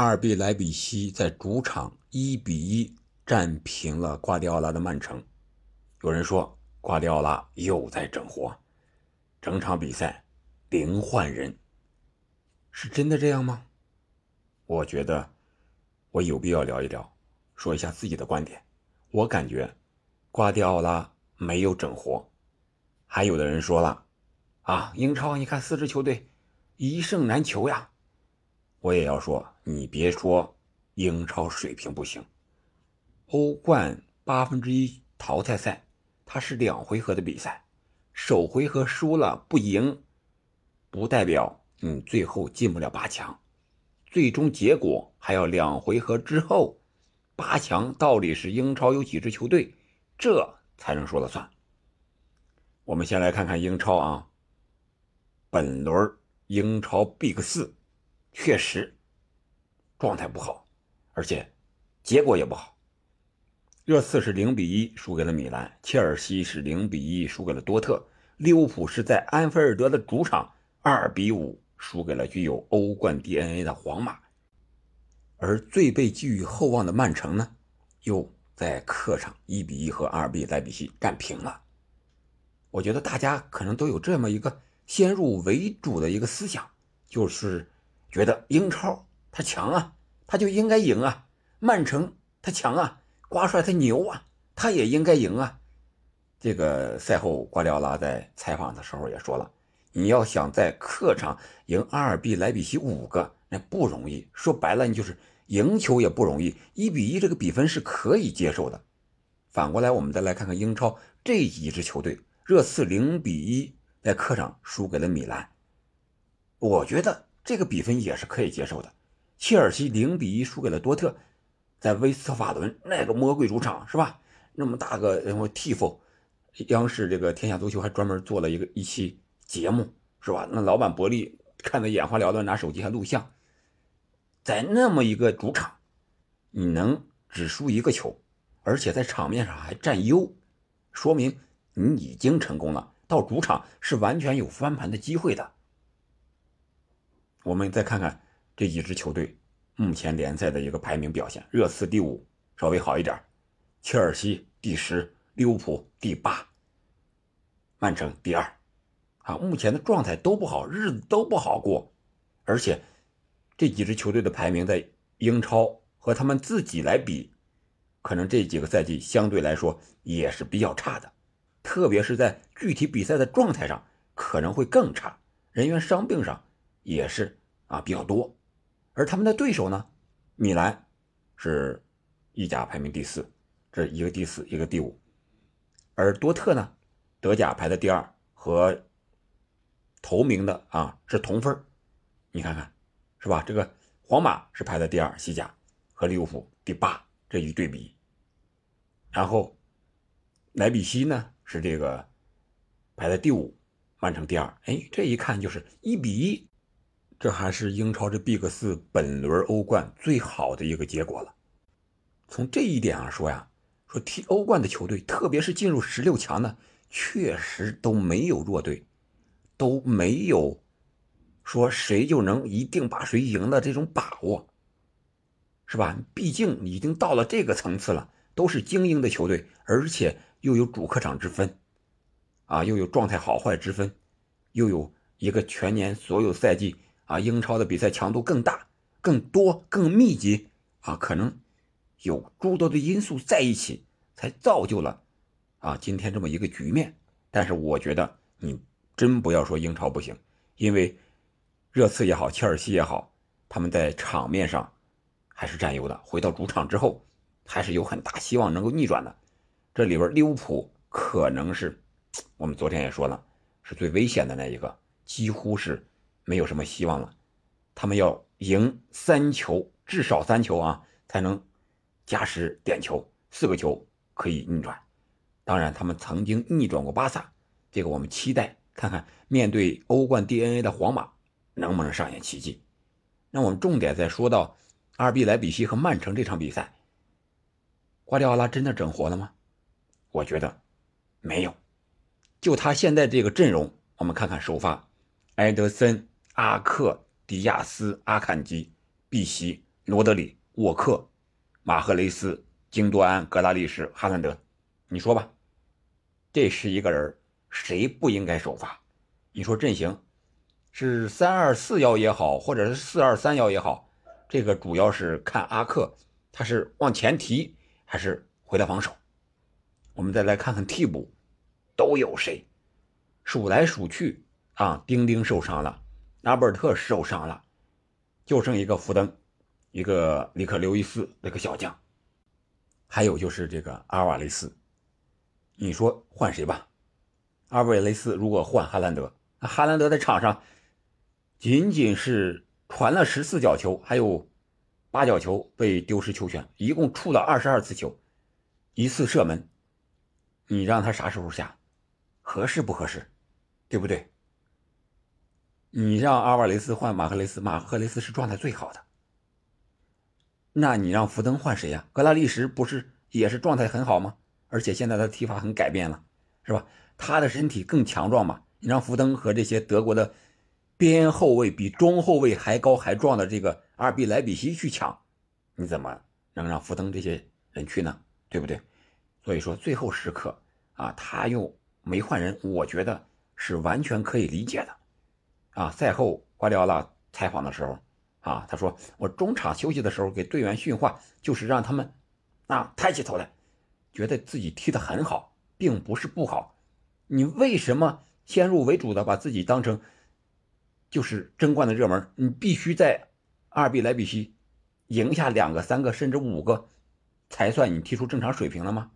阿尔比莱比锡在主场一比一战平了瓜迪奥拉的曼城。有人说瓜迪奥拉又在整活，整场比赛零换人，是真的这样吗？我觉得我有必要聊一聊，说一下自己的观点。我感觉瓜迪奥拉没有整活。还有的人说了，啊，英超你看四支球队一胜难求呀。我也要说，你别说英超水平不行，欧冠八分之一淘汰赛，它是两回合的比赛，首回合输了不赢，不代表你最后进不了八强，最终结果还要两回合之后，八强到底是英超有几支球队，这才能说了算。我们先来看看英超啊，本轮英超 Big 四。确实，状态不好，而且结果也不好。热刺是零比一输给了米兰，切尔西是零比一输给了多特，利物浦是在安菲尔德的主场二比五输给了具有欧冠 DNA 的皇马，而最被寄予厚望的曼城呢，又在客场一比一和阿尔比莱比锡战平了。我觉得大家可能都有这么一个先入为主的一个思想，就是。觉得英超他强啊，他就应该赢啊。曼城他强啊，瓜帅他牛啊，他也应该赢啊。这个赛后瓜迪奥拉在采访的时候也说了，你要想在客场赢阿尔比莱比锡五个，那不容易。说白了，你就是赢球也不容易。一比一这个比分是可以接受的。反过来，我们再来看看英超这几支球队，热刺零比一在客场输给了米兰，我觉得。这个比分也是可以接受的。切尔西零比一输给了多特，在威斯特法伦那个魔鬼主场是吧？那么大个然后 Tifo，央视这个天下足球还专门做了一个一期节目是吧？那老板伯利看得眼花缭乱，拿手机还录像。在那么一个主场，你能只输一个球，而且在场面上还占优，说明你已经成功了。到主场是完全有翻盘的机会的。我们再看看这几支球队目前联赛的一个排名表现：热刺第五，稍微好一点；切尔西第十，利物浦第八，曼城第二。啊，目前的状态都不好，日子都不好过。而且这几支球队的排名在英超和他们自己来比，可能这几个赛季相对来说也是比较差的，特别是在具体比赛的状态上可能会更差，人员伤病上。也是啊，比较多，而他们的对手呢，米兰是意甲排名第四，这一个第四，一个第五，而多特呢，德甲排在第二，和头名的啊是同分你看看是吧？这个皇马是排在第二，西甲和利物浦第八，这一对比，然后莱比锡呢是这个排在第五，曼城第二，哎，这一看就是一比一。这还是英超这 Big 四本轮欧冠最好的一个结果了。从这一点上说呀，说踢欧冠的球队，特别是进入十六强的，确实都没有弱队，都没有说谁就能一定把谁赢的这种把握，是吧？毕竟已经到了这个层次了，都是精英的球队，而且又有主客场之分，啊，又有状态好坏之分，又有一个全年所有赛季。啊，英超的比赛强度更大、更多、更密集啊，可能有诸多的因素在一起，才造就了啊今天这么一个局面。但是我觉得你真不要说英超不行，因为热刺也好，切尔西也好，他们在场面上还是占优的。回到主场之后，还是有很大希望能够逆转的。这里边利物浦可能是我们昨天也说了，是最危险的那一个，几乎是。没有什么希望了，他们要赢三球，至少三球啊，才能加时点球，四个球可以逆转。当然，他们曾经逆转过巴萨，这个我们期待看看面对欧冠 DNA 的皇马能不能上演奇迹。那我们重点再说到阿尔比莱比锡和曼城这场比赛，瓜迪奥拉真的整活了吗？我觉得没有，就他现在这个阵容，我们看看首发埃德森。阿克、迪亚斯、阿坎吉、碧西、罗德里、沃克、马赫雷斯、京多安、格拉利什、哈兰德，你说吧，这十一个人谁不应该首发？你说阵型是三二四幺也好，或者是四二三幺也好，这个主要是看阿克他是往前提还是回来防守。我们再来看看替补都有谁？数来数去啊，丁丁受伤了，拉波尔特受伤了，就剩一个福登，一个里克刘易斯那个小将，还有就是这个阿尔瓦雷斯。你说换谁吧？阿尔瓦雷斯如果换哈兰德，哈兰德在场上仅仅是传了十四脚球，还有八脚球被丢失球权，一共触了二十二次球，一次射门。你让他啥时候下，合适不合适，对不对？你让阿瓦雷斯换马赫雷斯，马赫雷斯是状态最好的。那你让福登换谁呀？格拉利什不是也是状态很好吗？而且现在他的踢法很改变了，是吧？他的身体更强壮嘛。你让福登和这些德国的边后卫比中后卫还高还壮的这个阿尔比莱比锡去抢，你怎么能让福登这些人去呢？对不对？所以说，最后时刻啊，他又没换人，我觉得是完全可以理解的。啊，赛后瓜迪奥拉采访的时候，啊，他说我中场休息的时候给队员训话，就是让他们啊抬起头来，觉得自己踢得很好，并不是不好。你为什么先入为主的把自己当成就是争冠的热门？你必须在阿尔比莱比锡赢下两个、三个甚至五个，才算你踢出正常水平了吗？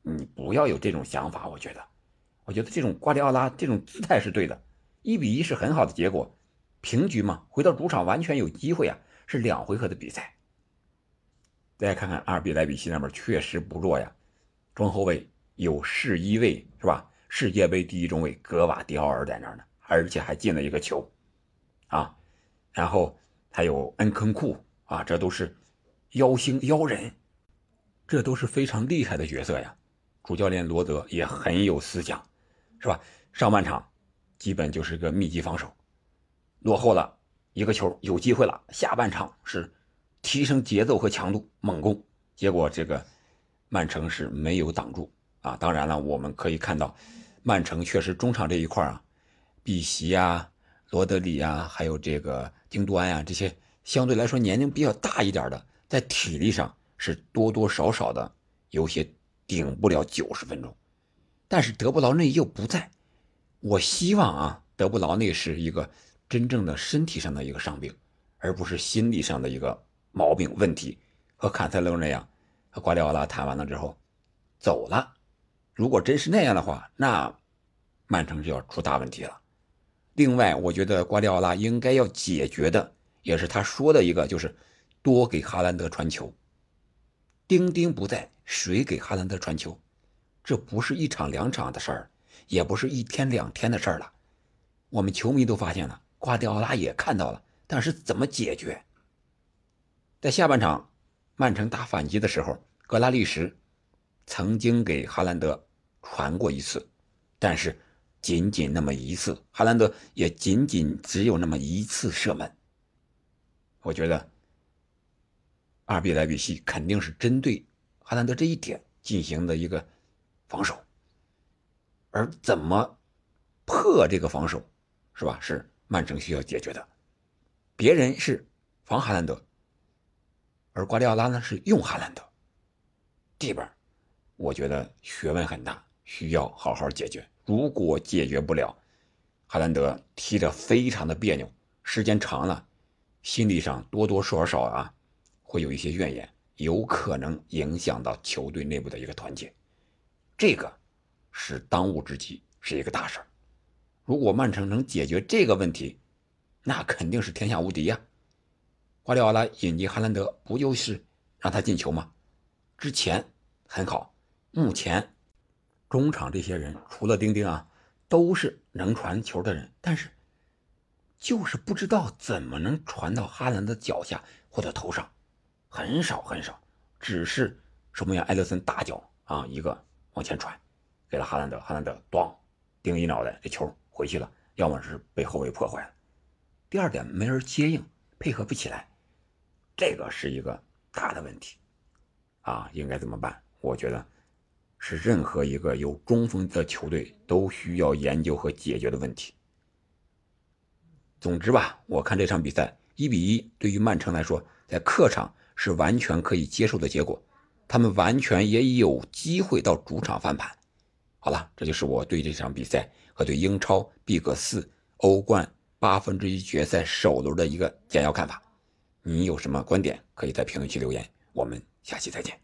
你不要有这种想法，我觉得，我觉得这种瓜迪奥拉这种姿态是对的。一比一是很好的结果，平局嘛，回到主场完全有机会啊，是两回合的比赛。再看看阿尔比莱比锡那边确实不弱呀，中后卫有世一位是吧？世界杯第一中卫格瓦迪奥尔在那儿呢，而且还进了一个球，啊，然后还有恩坑库啊，这都是妖星妖人，这都是非常厉害的角色呀。主教练罗德也很有思想，是吧？上半场基本就是个密集防守，落后了一个球，有机会了。下半场是提升节奏和强度，猛攻。结果这个曼城是没有挡住啊。当然了，我们可以看到，曼城确实中场这一块啊，碧玺啊、罗德里啊，还有这个京多安啊，这些相对来说年龄比较大一点的，在体力上是多多少少的有些。顶不了九十分钟，但是德布劳内又不在。我希望啊，德布劳内是一个真正的身体上的一个伤病，而不是心理上的一个毛病问题。和坎塞勒那样，和瓜迪奥拉谈完了之后走了。如果真是那样的话，那曼城就要出大问题了。另外，我觉得瓜迪奥拉应该要解决的，也是他说的一个，就是多给哈兰德传球。丁丁不在。谁给哈兰德传球？这不是一场两场的事儿，也不是一天两天的事儿了。我们球迷都发现了，瓜迪奥拉也看到了，但是怎么解决？在下半场，曼城打反击的时候，格拉利什曾经给哈兰德传过一次，但是仅仅那么一次，哈兰德也仅仅只有那么一次射门。我觉得阿比莱比锡肯定是针对。哈兰德这一点进行的一个防守，而怎么破这个防守，是吧？是曼城需要解决的。别人是防哈兰德，而瓜迪奥拉呢是用哈兰德，这边我觉得学问很大，需要好好解决。如果解决不了，哈兰德踢得非常的别扭，时间长了，心理上多多少少啊会有一些怨言。有可能影响到球队内部的一个团结，这个是当务之急，是一个大事儿。如果曼城能解决这个问题，那肯定是天下无敌呀。瓜迪奥拉引进哈兰德，不就是让他进球吗？之前很好，目前中场这些人除了丁丁啊，都是能传球的人，但是就是不知道怎么能传到哈兰德脚下或者头上。很少很少，只是守门员埃德森大脚啊，一个往前传，给了哈兰德，哈兰德咣，顶一脑袋，这球回去了，要么是被后卫破坏了。第二点，没人接应，配合不起来。这个是一个大的问题啊，应该怎么办？我觉得是任何一个有中锋的球队都需要研究和解决的问题。总之吧，我看这场比赛一比一，对于曼城来说，在客场是完全可以接受的结果，他们完全也有机会到主场翻盘。好了，这就是我对这场比赛和对英超 Big 四欧冠八分之一决赛首轮的一个简要看法。你有什么观点，可以在评论区留言。我们下期再见。